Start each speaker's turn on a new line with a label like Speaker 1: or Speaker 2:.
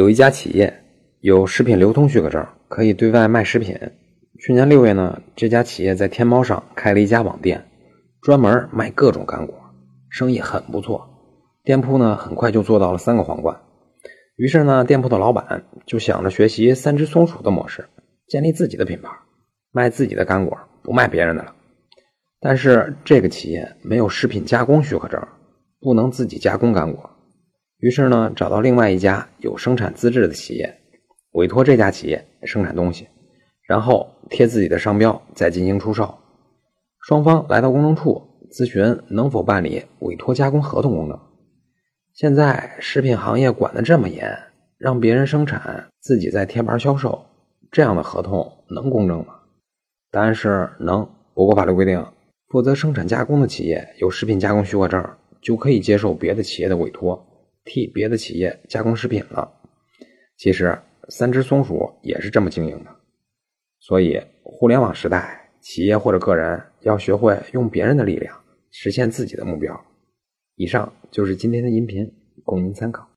Speaker 1: 有一家企业有食品流通许可证，可以对外卖食品。去年六月呢，这家企业在天猫上开了一家网店，专门卖各种干果，生意很不错。店铺呢，很快就做到了三个皇冠。于是呢，店铺的老板就想着学习三只松鼠的模式，建立自己的品牌，卖自己的干果，不卖别人的了。但是这个企业没有食品加工许可证，不能自己加工干果。于是呢，找到另外一家有生产资质的企业，委托这家企业生产东西，然后贴自己的商标，再进行出售。双方来到公证处咨询能否办理委托加工合同公证。现在食品行业管得这么严，让别人生产自己再贴牌销售，这样的合同能公证吗？答案是能。我国法律规定，负责生产加工的企业有食品加工许可证，就可以接受别的企业的委托。替别的企业加工食品了，其实三只松鼠也是这么经营的。所以，互联网时代，企业或者个人要学会用别人的力量实现自己的目标。以上就是今天的音频，供您参考。